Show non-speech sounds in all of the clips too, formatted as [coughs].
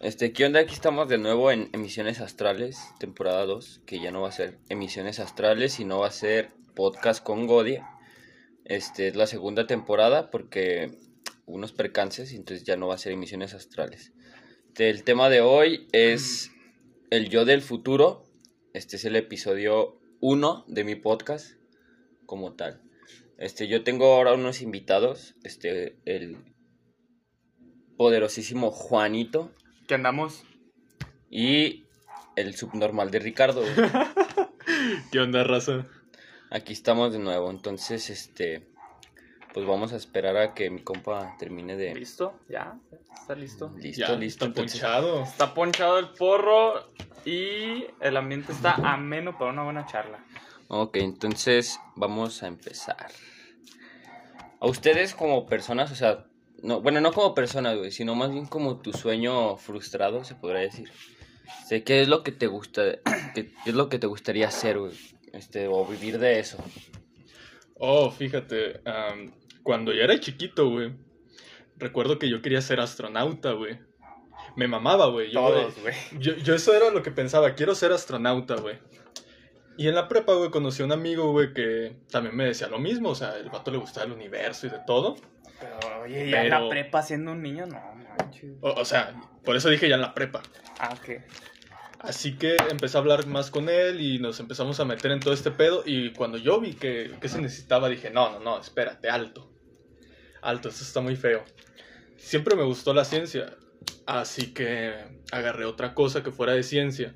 Este, ¿qué onda? Aquí estamos de nuevo en Emisiones Astrales, temporada 2, que ya no va a ser Emisiones Astrales, sino va a ser podcast con Godia. Este, es la segunda temporada porque unos percances, entonces ya no va a ser Emisiones Astrales. Este, el tema de hoy es el yo del futuro. Este es el episodio 1 de mi podcast como tal. Este, yo tengo ahora unos invitados, este, el poderosísimo Juanito que andamos. Y el subnormal de Ricardo. [laughs] ¿Qué onda, raza? Aquí estamos de nuevo, entonces, este, pues vamos a esperar a que mi compa termine de... ¿Listo? ¿Ya? ¿Está listo? Listo, listo. Está ponchado. Está ponchado el porro y el ambiente está ameno para una buena charla. Ok, entonces vamos a empezar. A ustedes como personas, o sea, no, bueno, no como persona, güey, sino más bien como tu sueño frustrado, se podría decir. Sé qué es lo que te gusta, [clears throat] qué, es lo que te gustaría hacer, güey, este, o vivir de eso. Oh, fíjate, cuando ya era chiquito, güey, recuerdo que yo quería ser astronauta, güey. Me mamaba, güey. Todos, [laughs] güey. Yo, yo, eso era lo que pensaba, quiero ser astronauta, güey. Y en la prepa, güey, conocí a un amigo, güey, que también me decía lo mismo, o sea, el vato le gustaba el universo y de todo. Pero, oye, ya en la prepa siendo un niño, no, manches. O, sea, por eso dije ya en la prepa. Ah, ok. Así que empecé a hablar más con él y nos empezamos a meter en todo este pedo. Y cuando yo vi que, que se necesitaba, dije, no, no, no, espérate, alto. Alto, esto está muy feo. Siempre me gustó la ciencia. Así que agarré otra cosa que fuera de ciencia.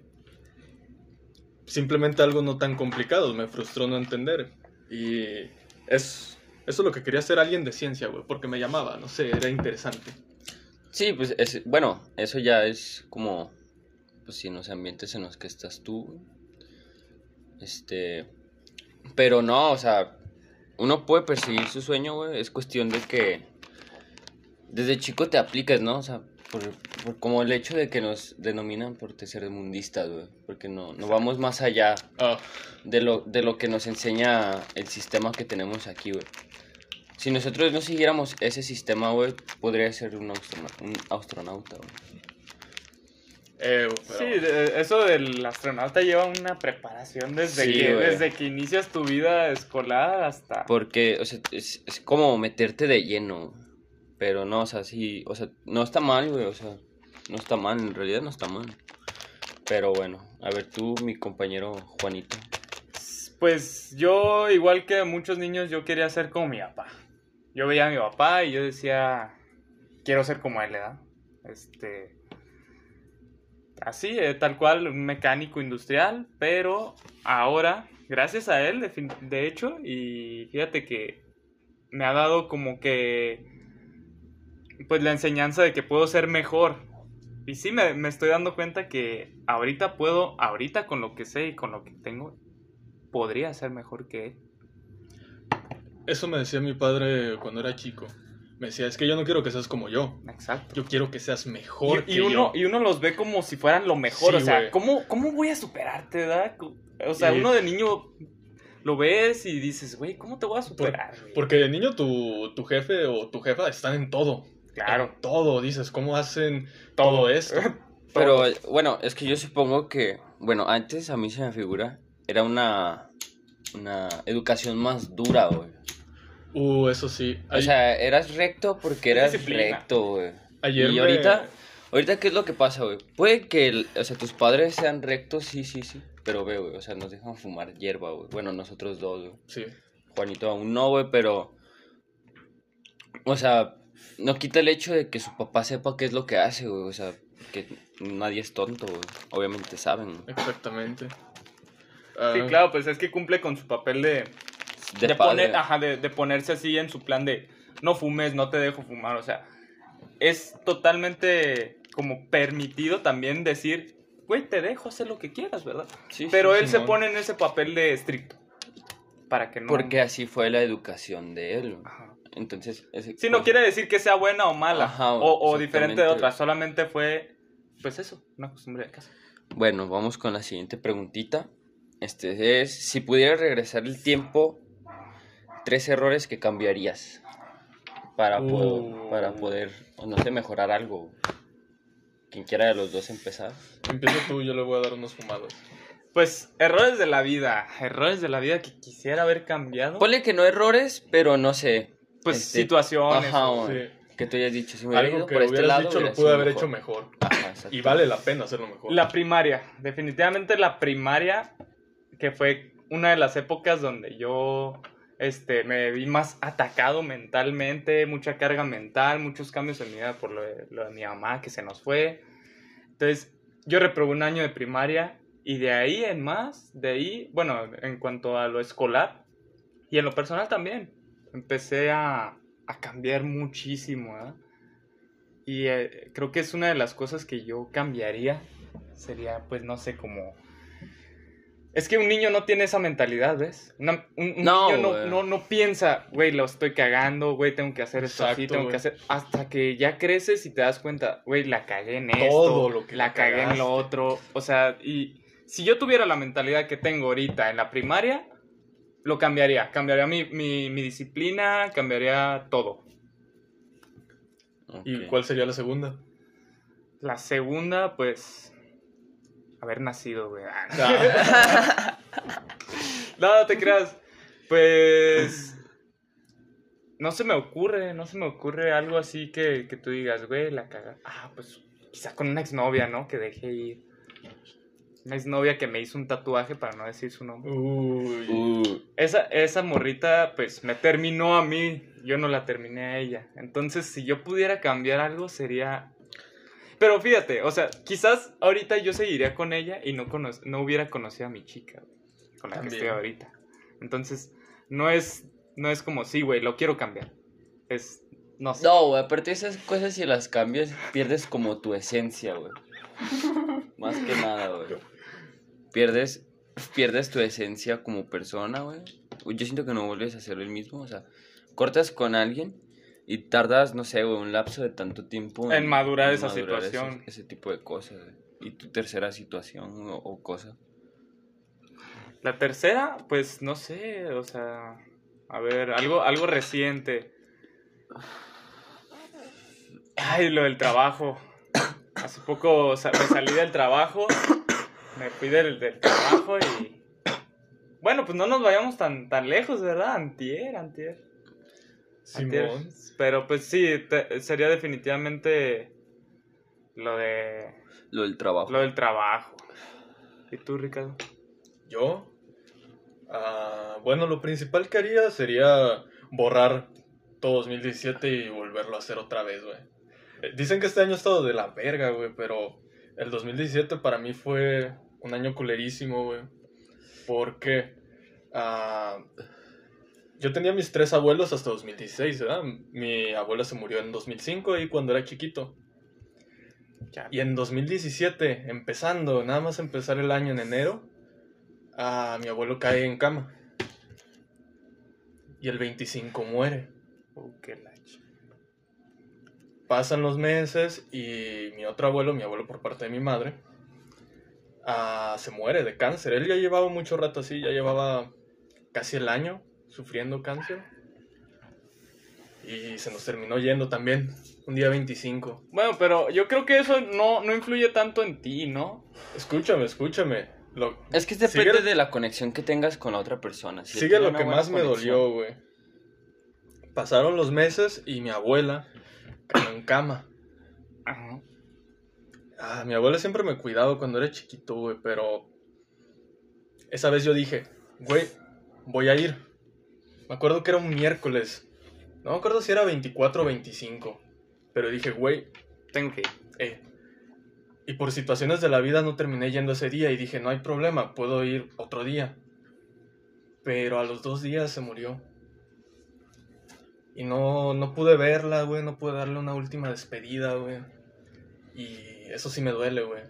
Simplemente algo no tan complicado, me frustró no entender. Y es eso es lo que quería ser alguien de ciencia, güey, porque me llamaba, no sé, era interesante. Sí, pues, es, bueno, eso ya es como, pues, si en los ambientes en los que estás tú, este, pero no, o sea, uno puede perseguir su sueño, güey, es cuestión de que desde chico te apliques, ¿no? O sea, por, como el hecho de que nos denominan por mundistas, güey, porque no, no vamos más allá ah. de, lo, de lo que nos enseña el sistema que tenemos aquí, güey. Si nosotros no siguiéramos ese sistema, güey, podría ser un, astronauta, güey. Eh, Sí, eso del astronauta lleva una preparación desde, que, desde que inicias tu vida escolar hasta... Porque, o sea, es, es, como meterte de lleno, pero no, o sea, sí, o sea, no está mal, güey, o sea, no está mal, en realidad no está mal. Pero bueno, a ver tú, mi compañero Juanito. Pues yo, igual que muchos niños, yo quería ser como mi papá yo veía a mi papá y yo decía, quiero ser como él, ¿verdad? Este, así, eh, tal cual, un mecánico industrial, pero ahora, gracias a él, de, hecho, y fíjate que me ha dado como que, pues la enseñanza de que puedo ser mejor. Y sí, me, me estoy dando cuenta que ahorita puedo, ahorita con lo que sé y con lo que tengo, podría ser mejor que él. Eso me decía mi padre cuando era chico. Me decía, es que yo no quiero que seas como yo. Exacto. Yo quiero que seas mejor y, uno, Y uno los ve como si fueran lo mejor. o sea, ¿cómo, ¿cómo, voy a superarte, da? O sea, uno de niño lo ves y dices, güey, ¿cómo te voy a superar? porque de niño tu, tu, jefe o tu jefa están en todo. Claro. En todo. Dices, ¿cómo hacen todo, esto? [laughs] Pero bueno, es que yo supongo que, bueno, antes a mí se me figura, era una, una educación más dura, güey. Uh, eso sí. O sea, eras recto porque eras recto, güey. Ayer y ahorita, ahorita, ¿qué es lo que pasa, güey? Puede que, o sea, tus padres sean rectos, sí, sí, sí. Pero ve, güey, o sea, nos dejan fumar hierba, güey. Bueno, nosotros dos, güey. Sí. Juanito aún no, güey, pero... O sea, no quita el hecho de que su papá sepa qué es lo que hace, güey. O sea, que nadie es tonto, güey. Obviamente saben. Exactamente. Sí, ah. claro, pues es que cumple con su papel de de, poner, ajá, de, de, ponerse así en su plan de no fumes, no te dejo fumar. O sea, es totalmente como permitido también decir, güey, te dejo hacer lo que quieras, ¿verdad? Sí, Pero él se pone en ese papel de estricto. Para que no. Porque así fue la educación de él. Ajá. Entonces. sí, no quiere decir que sea buena o mala. Ajá, o, o diferente de otra. Solamente fue, pues eso, una costumbre de casa. Bueno, vamos con la siguiente preguntita. Este es, si pudiera regresar el tiempo tres errores que cambiarías para, poder, uh. para poder, no sé, mejorar algo. Quien quiera de los dos empezar. Empieza tú, yo le voy a dar unos fumados. Pues errores de la vida, errores de la vida que quisiera haber cambiado. Ponle que no errores, pero no sé. pues este, situaciones. Ajá, o- Sí. Que tú hayas dicho, si me Algo ido que por este lado, dicho lo pude haber mejor. hecho mejor. Ajá. Y vale la pena hacerlo mejor. La primaria, definitivamente la primaria, que fue una de las épocas donde yo este, me vi más atacado mentalmente, mucha carga mental, muchos cambios en mi vida por lo de, lo de mi mamá que se nos fue. Entonces, yo reprobé un año de primaria y de ahí en más, de ahí, bueno, en cuanto a lo escolar y en lo personal también, empecé a, a cambiar muchísimo, ¿verdad? Y eh, creo que es una de las cosas que yo cambiaría. Sería, pues, no sé, como... Es que un niño no tiene esa mentalidad, ¿ves? Una- un un No, niño no, no, no piensa, güey, lo estoy cagando, güey, tengo que hacer esto así, Exacto, tengo que hacer... Hasta que ya creces y te das cuenta, güey, la cagué en esto, Todo lo que la la cagué en lo otro. O sea, y si yo tuviera la mentalidad que tengo ahorita en la primaria, lo cambiaría. Cambiaría mi, mi, mi disciplina, cambiaría todo. ¿Y cuál sería la segunda? La segunda, pues. Haber nacido, güey. Ah, [laughs] no, no te creas. Pues. No se me ocurre, no se me ocurre algo así que, que tú digas, güey, la caga. Ah, pues quizá con una exnovia, ¿no? Que dejé ir. Una exnovia que me hizo un tatuaje para no decir su nombre. Uy. Uh, Esa, esa morrita, pues me terminó a mí, yo no la terminé a ella. Entonces, si yo pudiera cambiar algo, sería. Pero fíjate, o sea, quizás ahorita yo seguiría con ella y no, cono- no hubiera conocido a mi chica, güey, con la que estoy ahorita. Entonces, no es, no es como, sí, güey, lo quiero cambiar. Es, no sé. No, güey, aparte de esas cosas, si las cambias, pierdes como tu esencia, güey. Más que nada, güey. Pierdes, pierdes tu esencia como persona, güey. Yo siento que no vuelves a ser el mismo, o sea, cortas con alguien y tardas, no sé, güey, un lapso de tanto tiempo En madurar esa situación. Ese, tipo de cosas. Y tu tercera situación o, o cosa. La tercera, pues no sé, o sea, a ver, algo, algo reciente. Ay, lo del trabajo. Hace poco me salí del trabajo, me fui del, del trabajo y... Bueno, pues no nos vayamos tan, tan lejos, ¿verdad? Antier, antier. Simón. Pero pues sí, te- sería definitivamente lo de... Lo del trabajo. Lo del trabajo. ¿Y tú, Ricardo? Yo. ah, bueno, lo principal que haría sería borrar todo 2017 y volverlo a hacer otra vez, güey. Eh, Dicen que este año ha estado de la verga, güey, pero el 2017 para mí fue un año culerísimo, güey. Porque ah, yo tenía mis tres abuelos hasta 2016, ¿verdad? Mi abuela se murió en 2005 y cuando era chiquito. Ya. Y en 2017, empezando, nada más empezar el año en enero, ah, mi abuelo cae en cama. Y el 25 muere. Uh, qué la ch- Pasan los meses y mi otro abuelo, mi abuelo por parte de mi madre, ah, se muere de cáncer. Él ya llevaba mucho rato así, ya llevaba casi el año sufriendo cáncer. Y se nos terminó yendo también, un día 25. Bueno, pero yo creo que eso no, no influye tanto en ti, ¿no? Escúchame, escúchame. Lo, Es que depende Sigue- de la conexión que tengas con la otra persona. Si Sigue lo que más me dolió, güey. Pasaron los meses y mi abuela en cama. Ajá. Ah, mi abuela siempre me cuidaba cuando era chiquito, güey, pero esa vez yo dije, güey, voy a ir. Me acuerdo que era un miércoles. No me acuerdo si era 24 o 25. Pero dije, güey, Tengo que ir. eh. Y por situaciones de la vida no terminé yendo ese día y dije, no hay problema, puedo ir otro día. Pero a los dos días se murió. Y no, no pude verla, güey, no pude darle una última despedida, güey. Y eso sí me duele, güey.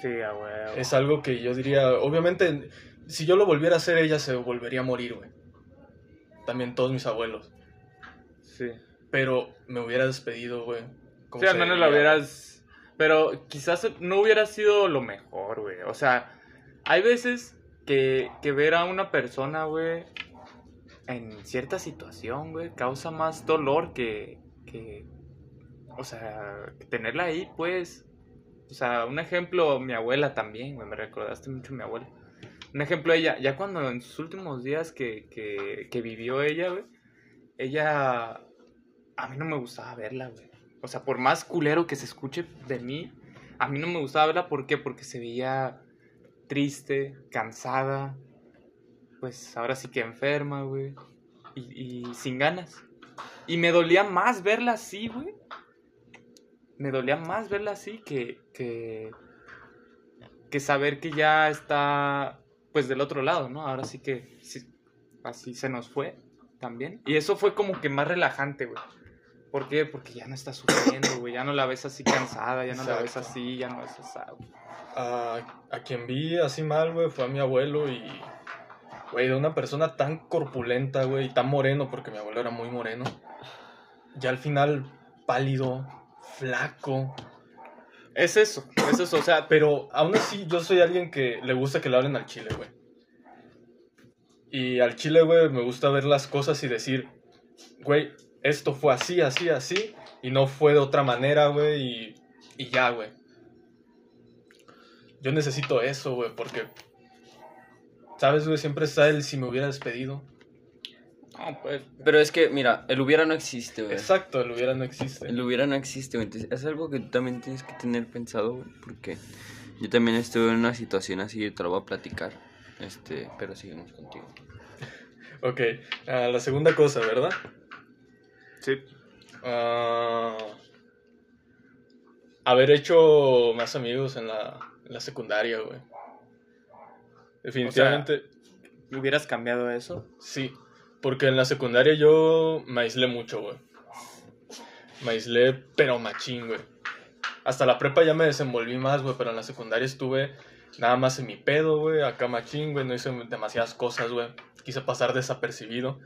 Sí, huevo. Es algo que yo diría, obviamente, si yo lo volviera a hacer, ella se volvería a morir, güey. También todos mis abuelos. Sí. Pero me hubiera despedido, güey. Sí, al menos la hubieras. Pero quizás no hubiera sido lo mejor, güey. O sea, hay veces que, que ver a una persona, güey, en cierta situación, güey, causa más dolor que. que o sea, tenerla ahí, pues. O sea, un ejemplo, mi abuela también, güey, me recordaste mucho a mi abuela. Un ejemplo, ella, ya cuando en sus últimos días que, que, que vivió ella, güey, ella, a mí no me gustaba verla, güey. O sea, por más culero que se escuche de mí, a mí no me gustaba verla, ¿por qué? Porque se veía triste, cansada, pues ahora sí que enferma, güey, y, y sin ganas. Y me dolía más verla así, güey. Me dolía más verla así que, que, que saber que ya está, pues, del otro lado, ¿no? Ahora sí que sí, así se nos fue también. Y eso fue como que más relajante, güey. ¿Por qué? Porque ya no está sufriendo, güey. Ya no la ves así cansada, ya no la ves Exacto. así, ya no es esa. A, a quien vi así mal, güey, fue a mi abuelo y. Güey, de una persona tan corpulenta, güey, y tan moreno, porque mi abuelo era muy moreno. Ya al final, pálido, flaco. Es eso, es eso, o sea, Pero aún así, yo soy alguien que le gusta que le hablen al chile, güey. Y al chile, güey, me gusta ver las cosas y decir, güey, esto fue así, así, así, y no fue de otra manera, güey, y, y ya, güey. Yo necesito eso, güey, porque, ¿sabes, güey? Siempre está el si me hubiera despedido. No, pues, Pero es que, mira, el hubiera no existe, güey. Exacto, el hubiera no existe. El hubiera no existe, güey. Entonces, es algo que tú también tienes que tener pensado, güey. Porque yo también estuve en una situación así y te lo voy a platicar. Este, pero seguimos contigo. Ok, ah, la segunda cosa, ¿verdad? sí. Ah, haber hecho más amigos en la, en la secundaria, güey. Definitivamente, ¿Hubieras cambiado eso? sí. Porque en la secundaria yo me aislé mucho, güey. Me aislé, pero machín, güey. Hasta la prepa ya me desenvolví más, güey, pero en la secundaria estuve nada más en mi pedo, güey. Acá machín, güey, no hice demasiadas cosas, güey. Quise pasar desapercibido,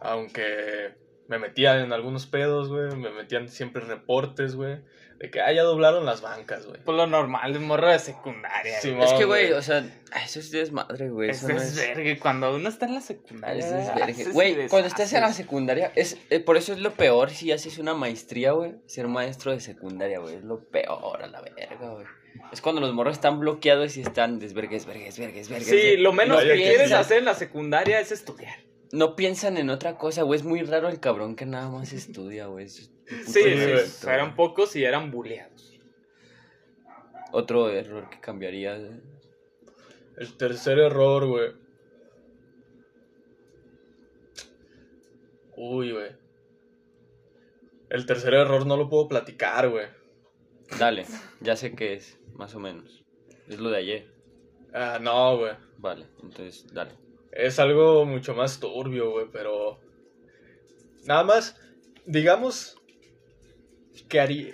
aunque me metía en algunos pedos, güey. Me metían siempre reportes, güey. De que, ah, ya doblaron las bancas, güey. Pues lo normal, de morro de secundaria. Sí, güey. es que, güey. o sea, eso es desmadre, güey. Eso Eso no es es. verga. Cuando uno está en la secundaria. Eso es haces verga. Güey, cuando estás en la secundaria, es, eh, por eso es lo peor si haces una maestría, güey. Ser maestro de secundaria, güey. Es lo peor a la verga, güey. Es cuando los morros están bloqueados y están desvergues, vergues, vergues, vergues. Sí, lo menos que quieres sí. hacer en la secundaria es estudiar. No piensan en otra cosa, güey. Es muy raro el cabrón que nada más estudia, güey. Es sí, eran pocos y eran buleados. Otro error que cambiaría. güey. El tercer error, güey. Uy, güey. El tercer error no lo puedo platicar, güey. Dale, ya sé qué es, más o menos. Es lo de ayer. Ah, no, güey. Vale, entonces, dale. Es algo mucho más turbio, güey, pero... Nada más, digamos que harí...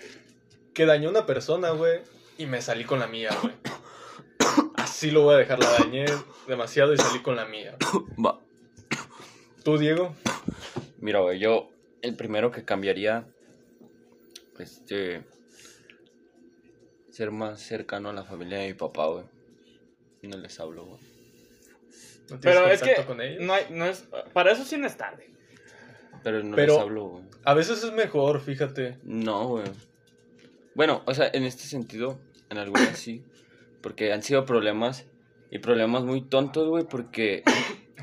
que dañé a una persona, güey, y me salí con la mía, güey. [coughs] Así lo voy a dejar, la dañé demasiado y salí con la mía. [coughs] Va. ¿Tú, Diego? Mira, güey, yo el primero que cambiaría, este, ser más cercano a la familia de mi papá, güey. No les hablo, güey. ¿No tienes Pero es que con ellos? no hay, no es, para eso sí no es tarde. Pero no Pero- les hablo, güey. A veces es mejor, fíjate. No, güey. Bueno, o sea, en este sentido, en algunas sí. Porque han sido problemas y problemas muy tontos, güey, porque...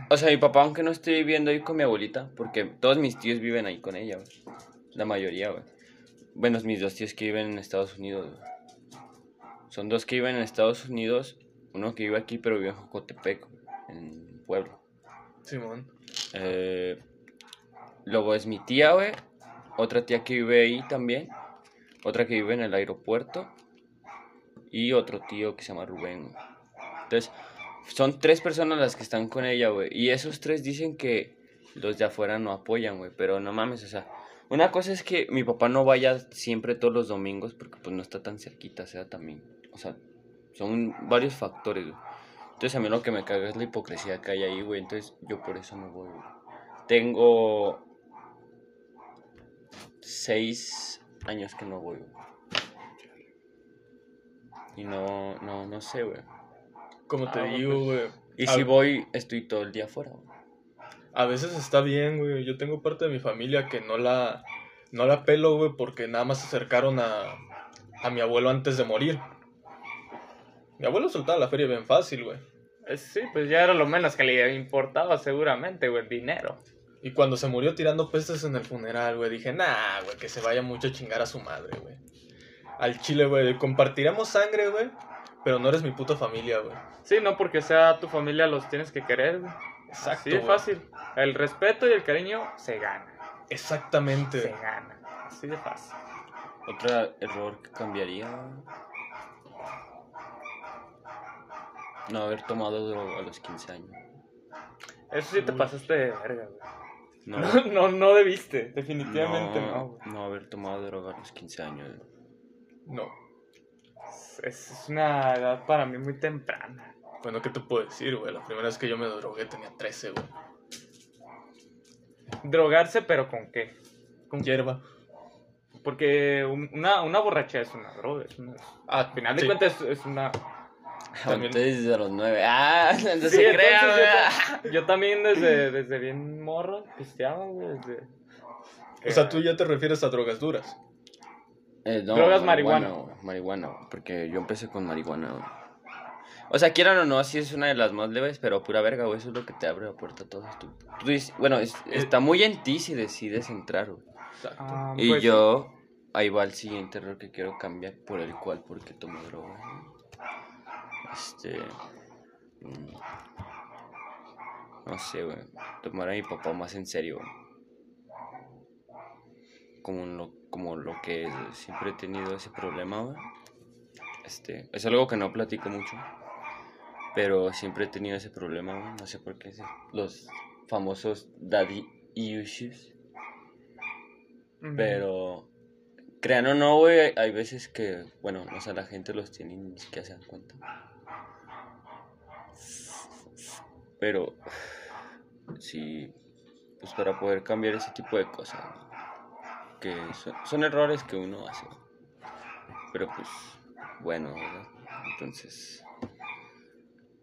O sea, mi papá, aunque no esté viviendo ahí con mi abuelita, porque todos mis tíos viven ahí con ella, güey. La mayoría, güey. Bueno, mis dos tíos que viven en Estados Unidos, güey. Son dos que viven en Estados Unidos, uno que vive aquí, pero vive en Jocotepec, güey, en Puebla. Simón. Eh, luego es mi tía, güey. Otra tía que vive ahí también. Otra que vive en el aeropuerto. Y otro tío que se llama Rubén. Entonces, son tres personas las que están con ella, güey. Y esos tres dicen que los de afuera no apoyan, güey. Pero no mames, o sea. Una cosa es que mi papá no vaya siempre todos los domingos porque pues no está tan cerquita, o sea, también. O sea, son varios factores, güey. Entonces a mí lo que me caga es la hipocresía que hay ahí, güey. Entonces yo por eso no voy, güey. Tengo seis años que no voy, güey. Y no, no, no sé, güey. Como te Ah, digo, güey. Y A- si voy, estoy todo el día afuera, güey. A veces está bien, güey. Yo tengo parte de mi familia que no la, no la pelo, güey, porque nada más se acercaron a, a mi abuelo antes de morir. Mi abuelo soltaba la feria bien fácil, güey. Eh, Sí, pues ya era lo menos que le importaba seguramente, güey, el dinero. Y cuando se murió tirando pestes en el funeral, güey, dije, nah, güey, que se vaya mucho a chingar a su madre, güey. Al chile, güey, compartiremos sangre, güey, pero no eres mi puta familia, güey. Sí, no porque sea tu familia los tienes que querer, güey. Exacto. De güey. fácil. El respeto y el cariño se gana. Se Exactamente. gana. Así de fácil. Otro error que cambiaría. No haber tomado droga a los 15 años. Eso sí te pasaste de verga, güey. No, [laughs] No, no, no debiste. Definitivamente no, no, güey. no haber tomado droga a los 15 años. No. Es, es una edad para mí muy temprana. Bueno, ¿qué te puedo decir, güey? La primera vez que yo me drogué tenía 13, güey. Drogarse, pero ¿con qué? Con hierba. Porque un- una, una borrachera es una droga. Es una, Ah, al final de sí. cuentas es, es una... [laughs] También- [laughs] Entonces desde los 9. Ah, no Sí, se yo, también desde, desde bien morro pisteaba, güey. Desde... O sea, tú ya te refieres a drogas duras. Eh, no, Drogas marihuana. marihuana. Marihuana, porque yo empecé con marihuana. O sea, quieran o no, sí es una de las más leves, pero pura verga, güey, eso es lo que te abre la puerta a todo esto. Tú dices- bueno, es- está muy en ti si decides entrar, güey. Exacto. Ah, Y pues, yo, ahí va el siguiente error que quiero cambiar, por el cual, porque tomo droga. Este. No sé, güey. Tomar a mi papá más en serio. Como lo, como lo que es. Siempre he tenido ese problema, güey. Este, es algo que no platico mucho. Pero siempre he tenido ese problema, güey. No sé por qué. Los famosos daddy issues. Pero, crean o no, güey, hay veces que, bueno, o sea, la gente los tiene y ni siquiera se dan cuenta. Pero, sí, pues para poder cambiar ese tipo de cosas, que son, son errores que uno hace. Pero pues, bueno, ¿verdad? Entonces,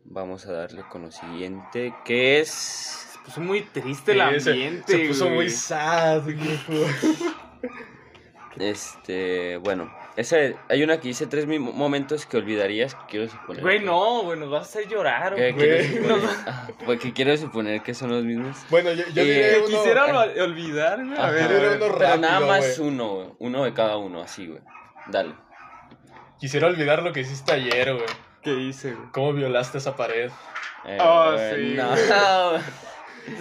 vamos a darle con lo siguiente, que es... Se puso muy triste el se- ambiente, Se, puso güey. muy sad. [laughs] Este, bueno, ese, hay una que dice tres momentos que olvidarías que quiero suponer. Güey, no, güey, nos vas a hacer llorar, güey. suponer, ah, pues que quiero suponer que son los mismos. Bueno, yo, yo Eh, diré Que uno... quisiera ol- olvidar, güey. A ver, yo diré uno Pero rápido, nada más uno, güey, uno de cada uno, así, güey. Dale. Quisiera olvidar lo que hiciste ayer, güey. ¿Qué hice, güey? Cómo violaste esa pared. Eh, Ah, güey, sí, no. güey.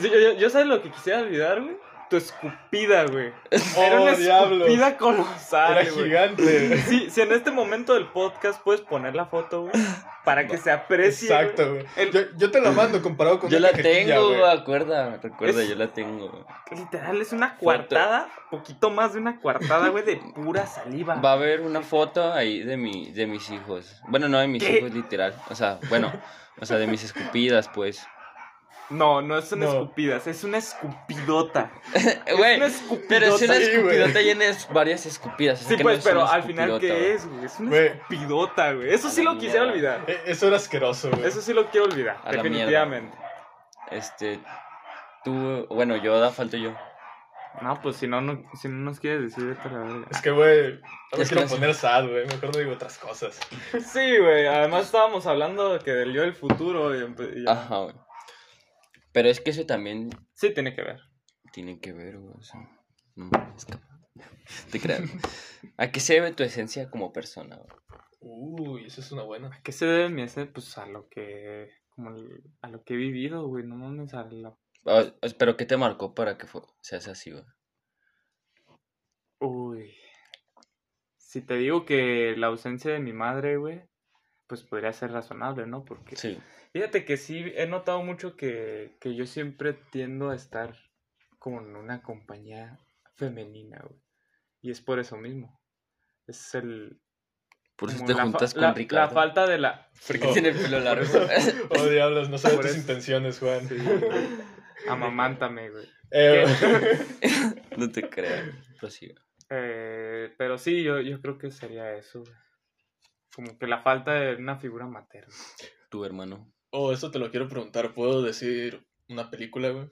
Sí, yo, yo, yo sabes lo que quisiera olvidar, güey. Tu escupida, güey. [laughs] Era una Oh, diablo. escupida colosal, Era güey. gigante. Sí, si en este momento del podcast puedes poner la foto, güey, para que se aprecie. Exacto, güey. El- Yo, yo te la mando comparado con Yo la tengo, güey. acuerda, recuerda, Es- yo la tengo. Literal, es una cuartada, poquito más de una cuartada, güey, de pura saliva. Va a haber una foto ahí de mi, de mis hijos. Bueno, no de mis ¿Qué? hijos, literal. O sea, bueno, o sea, de mis escupidas, pues. No, no son No. escupidas, es una escupidota. [laughs] Güey, una escupidota. pero es una escupidota llena de varias escupidas. así Sí, que pues, no es pero una al final, escupidota, ¿qué es, güey? Es una escupidota, güey. Eso A sí lo quisiera mierda. olvidar. Eh, Eso era asqueroso, güey. Eso sí lo quiero olvidar, A definitivamente. Este, tú, bueno, yo da falta yo. No, pues si no, no, si no nos quieres decir, vete a la verga. Es que, güey, no me Es quiero poner sad, güey. Mejor no digo otras cosas. [laughs] Sí, güey. Además estábamos hablando de que del yo del futuro y, y ya. Ajá, güey. Pero es que eso también Sí, tiene que ver. tiene que ver, güey. O sea, no es que... [laughs] Te creas. ¿A qué se debe tu esencia como persona, güey? Uy, esa es una buena. ¿A qué se debe mi ese? Pues a lo que. Como el- a lo que he vivido, güey. No mames, a la. Pero ¿qué te marcó para que fue- seas así, güey? Uy. Si te digo que la ausencia de mi madre, güey. Pues podría ser razonable, ¿no? Porque. Sí. Fíjate que sí, he notado mucho que, que yo siempre tiendo a estar como en una compañía femenina, güey. Y es por eso mismo. Es el... Por eso te juntas con la, Ricardo. La falta de la... Porque Oh. tiene el pelo largo. [laughs] Oh, diablos, no sabes Por tus eso. intenciones, Juan. Sí, amamántame, güey. Eh, [laughs] [laughs] no te creas. Prosiga. Eh, pero sí, yo, yo creo que sería eso, güey. Como que la falta de una figura materna. Tu hermano. oh, eso te lo quiero preguntar. ¿Puedo decir una película, güey?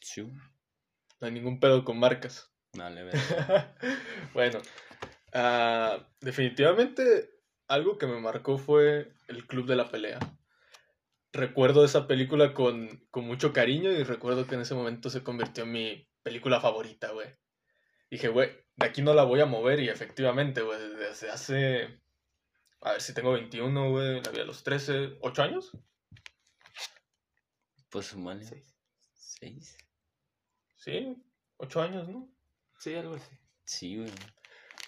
Sí. No hay ningún pedo con marcas. Dale, ve. [laughs] bueno, ah, definitivamente algo que me marcó fue el Club de la Pelea. Recuerdo esa película con, con mucho cariño y recuerdo que en ese momento se convirtió en mi película favorita, güey. Dije, güey, de aquí no la voy a mover y efectivamente, güey, desde hace... A ver si tengo 21, güey, la vi a los 13, ¿8 años? Pues sumale. Seis. ¿Seis? Sí, 8 años, ¿no? Sí, algo así. Sí, güey.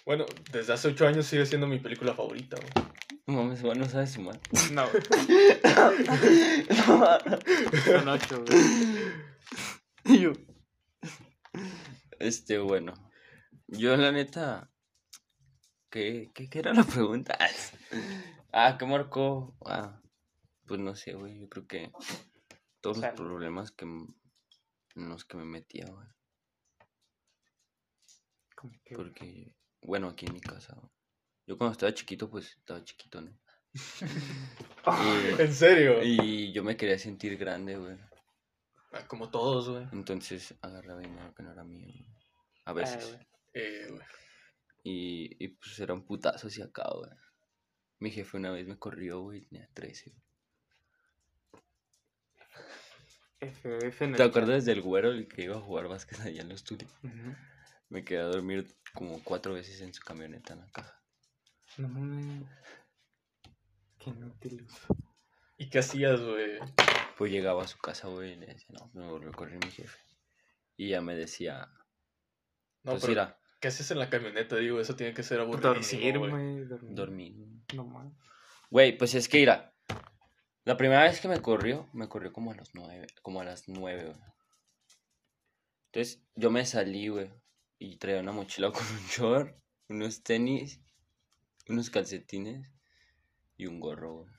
Bueno, desde hace 8 años sigue siendo mi película favorita, güey. No mames, bueno, no sabes sumar. [laughs] No, güey. [laughs] Son ocho, güey. Y [laughs] yo. Este, bueno. Yo, la neta. ¿Qué, qué, qué era la pregunta? Ah, ¿qué marcó? Ah, pues no sé, güey. Yo creo que todos los problemas que en los que me metía, güey. Porque, bueno, aquí en mi casa. güey. Yo cuando estaba chiquito, pues estaba chiquito, ¿no? [laughs] ¿En serio? Y, yo me quería sentir grande, güey. Ah, Como todos, güey. Entonces agarraba dinero que no era mío. güey. A Ah, veces. güey. Eh, güey. Y, y pues era un putazo hacia acá, güey. Mi jefe una vez me corrió, güey, tenía 13. F, F en el ¿Te acuerdas del güero el que iba a jugar básquet allá en los estudio? Ujú. Me quedé a dormir como cuatro veces en su camioneta en la caja. No mames. Qué inútil. ¿Y qué hacías, güey? Pues llegaba a su casa, güey, y le decía, no, me volvió a correr mi jefe. Y ya me decía, No, pues pero mira, ¿qué haces en la camioneta? Digo, eso tiene que ser aburridísimo, Dormir, güey. Dormir. No mames. Güey, pues es que mira, la primera vez que me corrió, me corrió como a las nueve, como a las nueve, güey. Entonces yo me salí, güey, y traía una mochila [laughs] con un short, unos tenis, unos calcetines y un gorro, güey.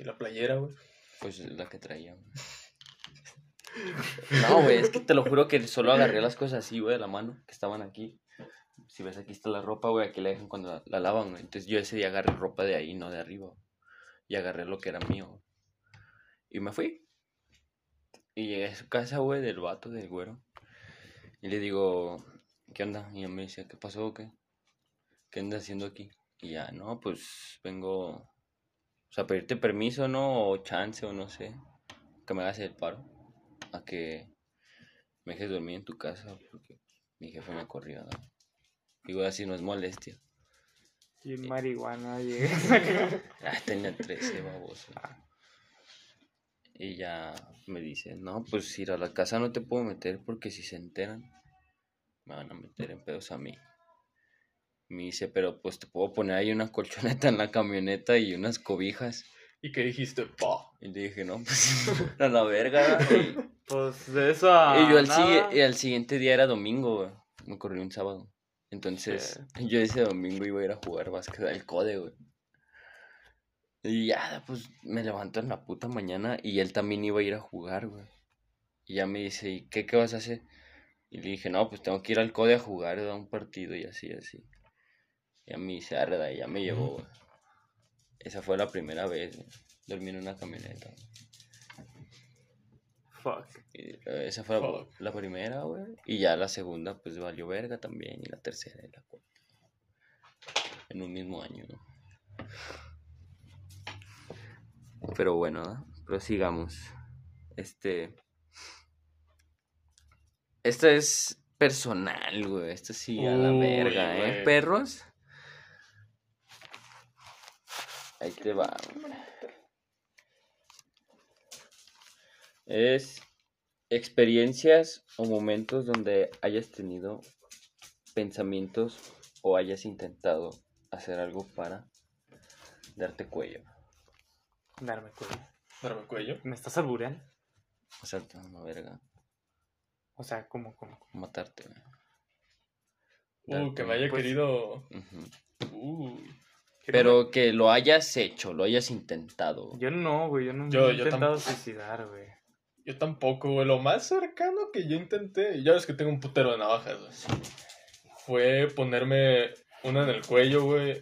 Y la playera, güey. Pues la que traía, güey. No, güey, es que te lo juro que solo agarré las cosas así, güey, de la mano, que estaban aquí. Si ves, aquí está la ropa, güey, aquí la dejan cuando la, la lavan, güey. Entonces yo ese día agarré ropa de ahí, no de arriba. Y agarré lo que era mío. Y me fui. Y llegué a su casa, güey, del vato, del güero. Y le digo, ¿qué onda? Y él me dice, ¿qué pasó qué? ¿Qué andas haciendo aquí? Y ya, no, pues vengo, o sea, pedirte permiso, ¿no? O chance, o no sé. Que me hagas el paro. A que me dejes dormir en tu casa, porque mi jefe me corrió, ¿no? Digo, así no es molestia. Y en marihuana llegué. [laughs] Ah, tenía 13, baboso. Y ya me dice, no, pues ir a la casa no te puedo meter porque si se enteran, me van a meter en pedos a mí. Me dice, pero pues te puedo poner ahí una colchoneta en la camioneta y unas cobijas. ¿Y qué dijiste? Pa. Y le dije, no, pues [laughs] a la verga. Y, Pues de eso a. y yo al, nada. y al siguiente día era domingo, güey. Me corrió un sábado. Entonces, [laughs] yo ese domingo iba a ir a jugar básquet al code, güey. Y ya, pues me levanto en la puta mañana y él también iba a ir a jugar, güey. Y ya me dice, ¿y qué, qué vas a hacer? Y le dije, no, pues tengo que ir al code a jugar, a un partido y así, así. Y a mí se arda y ya me llevó, güey. Esa fue la primera vez, güey. Dormí en una camioneta. Fuck. Eh, esa fue la, Fuck. la primera, güey. Y ya la segunda, pues valió verga también. Y la tercera y la cuarta. En un mismo año, ¿no? Pero bueno, ¿no? prosigamos. Este. Esta es personal, güey. Esto sí, a la Uy, verga, ¿eh? Perros. Ahí te va, güey. Es experiencias o momentos donde hayas tenido pensamientos o hayas intentado hacer algo para darte cuello. Darme cuello. Darme cuello. ¿Me estás albureando? O sea, te una verga. O sea, ¿cómo, cómo? Matarte. güey. Uh, Darte- que me haya pues- querido. Uy. Pero que lo hayas hecho, lo hayas intentado. Yo no, güey. Yo no Yo- he yo intentado suicidar, güey. Yo tampoco, güey. Lo más cercano que yo intenté. Ya ves que tengo un putero de navajas, güey. Fue ponerme una en el cuello, güey.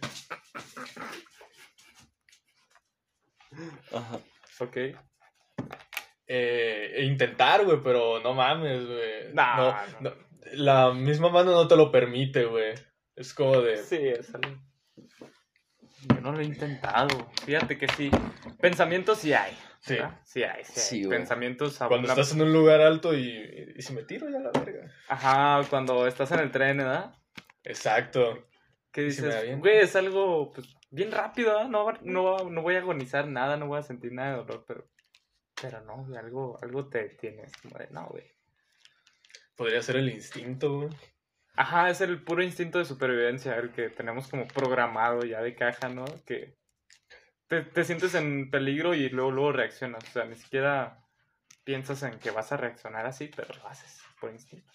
Ajá. Ok. Eh, e intentar, güey, pero no mames, güey. Nah, no, no. no. La misma mano no te lo permite, güey. Es como de. Sí, es algo. Yo no lo he intentado. Fíjate que sí. Pensamientos sí hay. Sí. ¿verdad? Sí hay, sí hay. Sí, güey. Pensamientos Cuando estás en un lugar alto y, y si me tiro ya a la verga. Ajá, cuando estás en el tren, ¿verdad? Exacto. Que ¿Y si me dices, güey, es algo pues, bien rápido, ¿verdad? no, no, no voy a agonizar nada, no voy a sentir nada de dolor, pero, pero no, güey, algo, algo te detiene, es como de, no, güey. Podría ser el instinto, güey. Ajá, es el puro instinto de supervivencia, el que tenemos como programado ya de caja, ¿no? Que te, te sientes en peligro y luego, luego reaccionas, o sea, ni siquiera piensas en que vas a reaccionar así, pero lo haces por instinto.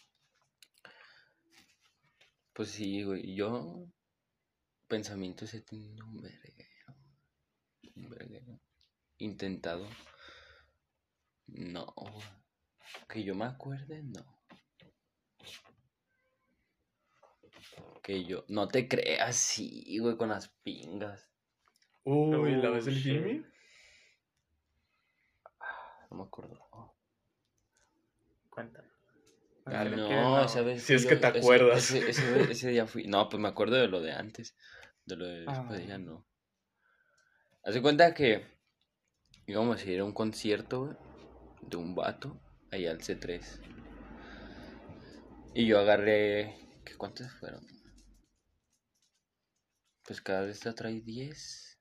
Pues sí, güey. Yo. Pensamientos he tenido un verguero. Un verguero. Intentado. No. Que yo me acuerde, no. Que yo. No te creas, sí, güey, con las pingas. Uy, ¿la vez del shit. Jimmy? No me acuerdo. Cuéntame. Ah, no, ¿quieres? esa vez. Si es yo- que te ese- acuerdas. Ese, ese- [laughs] ese día fui. No, pues me acuerdo de lo de antes. De lo de Ah. después ya no. Haz de cuenta que íbamos a ir a un concierto, de un vato, allá al C3. Y yo agarré. ¿Qué, ¿Cuántos fueron? Pues cada vez te trae 10.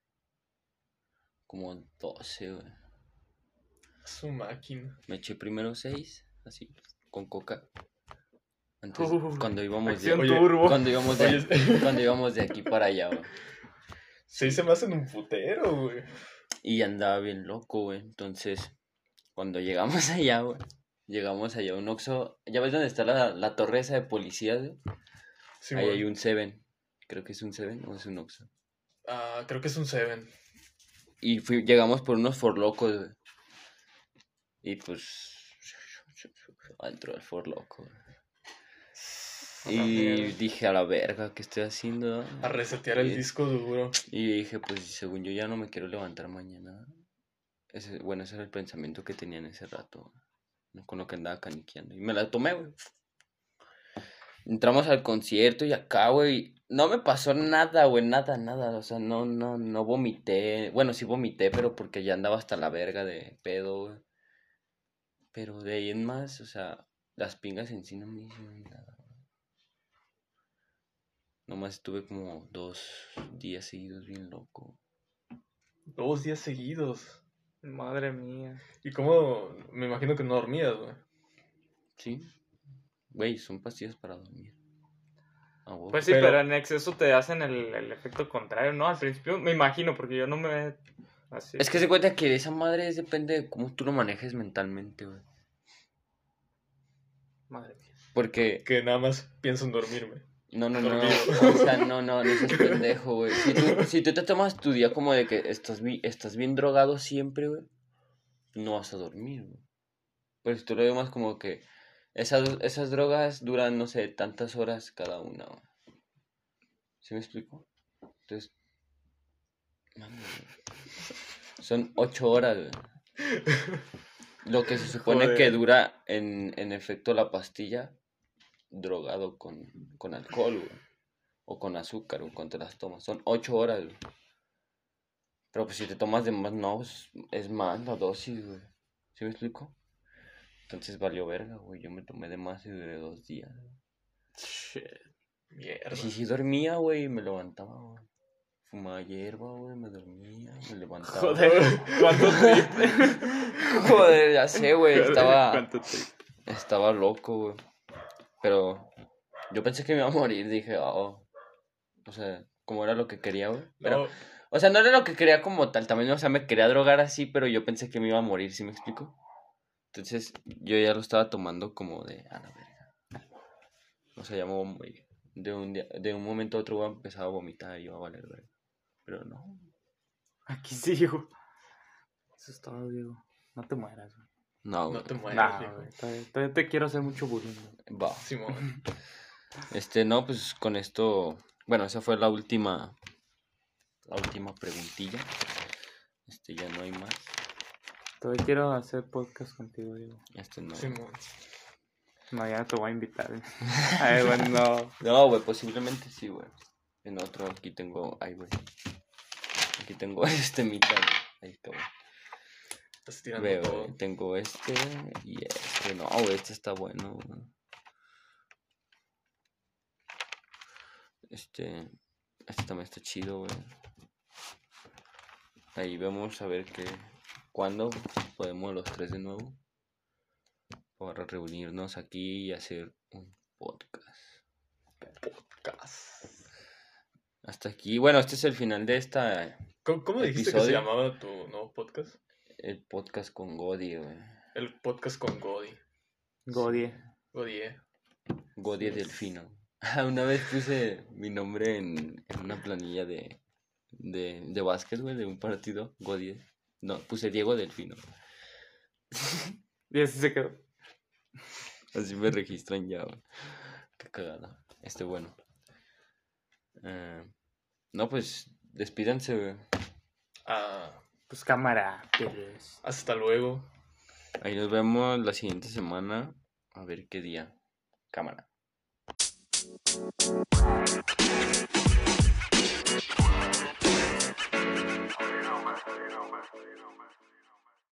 Como 12, güey. Su máquina. Me eché primero 6, así, con coca. Antes, Uh, cuando íbamos de, Oye, cuando íbamos de, Oye, cuando íbamos de aquí para allá, güey. sí se me hacen un putero, güey. Y andaba bien loco, güey. Entonces, cuando llegamos [laughs] allá, güey, llegamos allá a un Oxxo. ¿Ya ves dónde está la, la torre esa de policía, güey? Sí, Ahí hay un Seven. Creo que es un Seven o es un Oxxo. Ah, creo que es un Seven. Y fui- llegamos por unos forlocos, güey. Y pues... Entró el forloco. Y dije, a la verga, ¿qué estoy haciendo? A resetear el Y- disco duro. Y dije, pues según yo ya no me quiero levantar mañana. Ese, bueno, ese era el pensamiento que tenía en ese rato. ¿no? Con lo que andaba caniqueando. Y me la tomé, güey. Entramos al concierto y acá, güey. No me pasó nada, güey. Nada, nada. O sea, no, no, no vomité. Bueno, sí vomité, pero porque ya andaba hasta la verga de pedo, güey. Pero de ahí en más, o sea, las pingas en sí no me hicieron nada. Nomás estuve como dos días seguidos bien loco. Dos días seguidos. Madre mía. ¿Y cómo? Me imagino que no dormías, güey. Sí. Güey, son pastillas para dormir. Ah. Pues sí, Pero- pero, en exceso te hacen el, el efecto contrario, ¿no? Al principio me imagino, porque yo no me... Así. Es que se cuenta que esa madre depende de cómo tú lo manejes mentalmente, güey. Madre mía. Porque, Que nada más pienso en dormirme. no, no, no, Dormido. o sea, no, no, no seas pendejo, güey. Si tú, si tú te tomas tu día como de que estás, bi- estás bien drogado siempre, güey, no vas a dormir, güey. Pero si tú lo ves más como que esas, esas drogas duran, no sé, tantas horas cada una. ¿Sí me explico? Entonces, mami, son ocho horas. Lo que se supone Joder. que dura en, en efecto la pastilla drogado con, con alcohol, güey. O con azúcar, güey, cuando te las tomas. Son ocho horas, güey. Pero pues si te tomas de más, no, es, es más la dosis, güey. ¿Sí me explico? Entonces valió verga, güey. Yo me tomé de más y duré dos días. Shit. Mierda. Sí, sí dormía, güey, y me levantaba, güey. Fumaba hierba, güey, me dormía, me levantaba. Joder, ¿cuánto trip? Joder, ya sé, güey, estaba... ¿Cuánto trip? Estaba loco, güey. Pero yo pensé que me iba a morir, dije, oh. O sea, como era lo que quería, güey. Pero, No, o sea, no era lo que quería como tal, también, o sea, me quería drogar así, pero yo pensé que me iba a morir, ¿sí me explico? Entonces, yo ya lo estaba tomando como de, a la verga. O sea, ya me voy. De un, día, de un momento a otro voy a empezar a vomitar y iba a valer verga. Pero no. Aquí sigo. Eso es todo, Diego. No te mueras, güey. No, güey. no te mueras, Nah, güey. Todavía, todavía te quiero hacer mucho bullying. güey. Va. Simón. [laughs] Este, no, pues con esto, bueno, esa fue la última, la última preguntilla. Este, ya no hay más. Todavía quiero hacer podcast contigo, Diego. Este no. Simón. No, ya no te voy a invitar. [laughs] güey. Ay, bueno, no. No, güey, posiblemente sí, güey. En otro aquí tengo, ay, güey. Aquí tengo [laughs] este mitad. Ahí, cabrón. Estás tirando Veo, todo. güey, tengo este y este. No, güey, este está bueno, güey. Este. Este también está chido, güey. Ahí vamos a ver que. ¿Cuándo podemos los tres de nuevo? Para reunirnos aquí y hacer un podcast. Cas. Hasta aquí. Bueno, este es el final de esta. ¿Cómo, cómo dijiste que se llamaba tu nuevo podcast? El podcast con Godi, güey. El podcast con Godi. Godie. Godie. Godi Delfino. [laughs] Ah, Una vez puse mi nombre en, en una planilla de, de, de básquet, güey, de un partido. Godi. No, puse Diego Delfino. [laughs] Y así se quedó. Así me registran ya, güey. Qué cagada. Este bueno. Eh, no, pues despídanse, güey. Ah, Pues cámara, perros. hasta luego. Ahí nos vemos la siguiente semana. A ver qué día. Cámara.